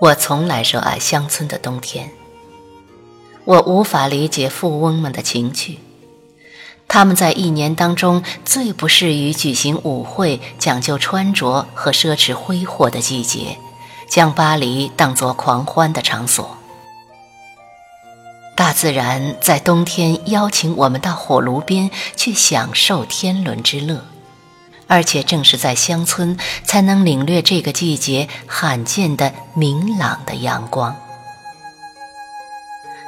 我从来热爱乡村的冬天。我无法理解富翁们的情趣，他们在一年当中最不适于举行舞会、讲究穿着和奢侈挥霍的季节，将巴黎当作狂欢的场所。大自然在冬天邀请我们到火炉边去享受天伦之乐。而且正是在乡村，才能领略这个季节罕见的明朗的阳光。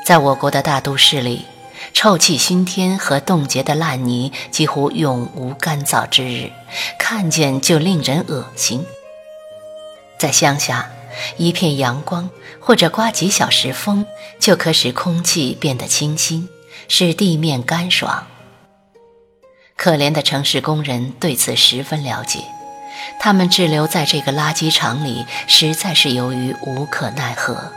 在我国的大都市里，臭气熏天和冻结的烂泥几乎永无干燥之日，看见就令人恶心。在乡下，一片阳光或者刮几小时风，就可使空气变得清新，使地面干爽。可怜的城市工人对此十分了解，他们滞留在这个垃圾场里，实在是由于无可奈何。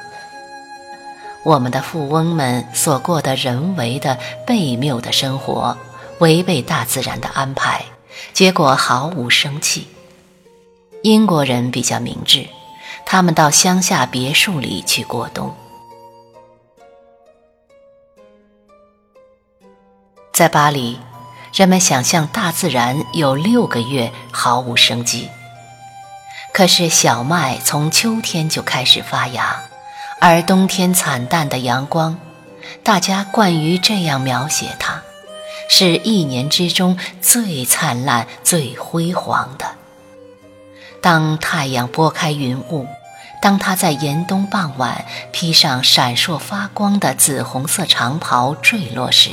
我们的富翁们所过的人为的悖谬的生活，违背大自然的安排，结果毫无生气。英国人比较明智，他们到乡下别墅里去过冬，在巴黎。人们想象大自然有六个月毫无生机，可是小麦从秋天就开始发芽，而冬天惨淡的阳光，大家惯于这样描写它，是一年之中最灿烂、最辉煌的。当太阳拨开云雾，当它在严冬傍晚披上闪烁发光的紫红色长袍坠落时。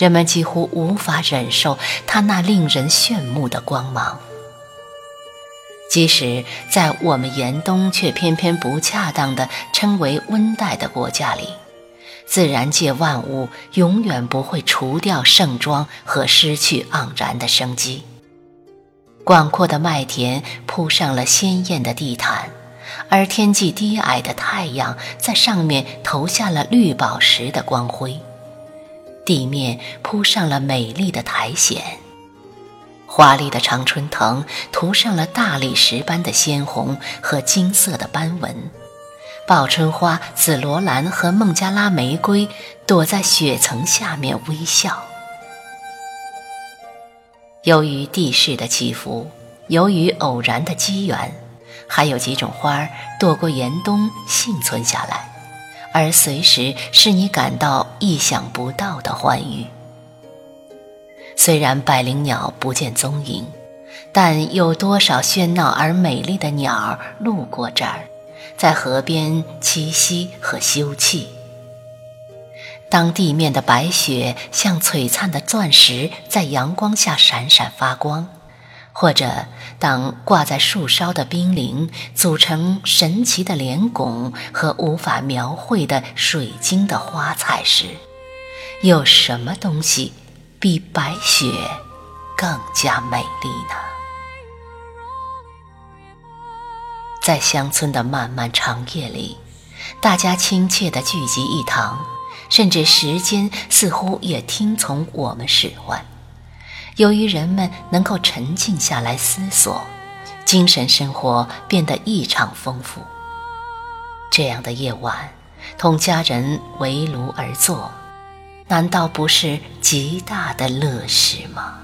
人们几乎无法忍受它那令人炫目的光芒，即使在我们严冬却偏偏不恰当的称为温带的国家里，自然界万物永远不会除掉盛装和失去盎然的生机。广阔的麦田铺上了鲜艳的地毯，而天际低矮的太阳在上面投下了绿宝石的光辉。地面铺上了美丽的苔藓，华丽的常春藤涂上了大理石般的鲜红和金色的斑纹，报春花、紫罗兰和孟加拉玫瑰躲在雪层下面微笑。由于地势的起伏，由于偶然的机缘，还有几种花儿躲过严冬幸存下来。而随时使你感到意想不到的欢愉。虽然百灵鸟不见踪影，但有多少喧闹而美丽的鸟儿路过这儿，在河边栖息和休憩。当地面的白雪像璀璨的钻石，在阳光下闪闪发光。或者，当挂在树梢的冰凌组成神奇的莲拱和无法描绘的水晶的花彩时，有什么东西比白雪更加美丽呢？在乡村的漫漫长夜里，大家亲切地聚集一堂，甚至时间似乎也听从我们使唤。由于人们能够沉静下来思索，精神生活变得异常丰富。这样的夜晚，同家人围炉而坐，难道不是极大的乐事吗？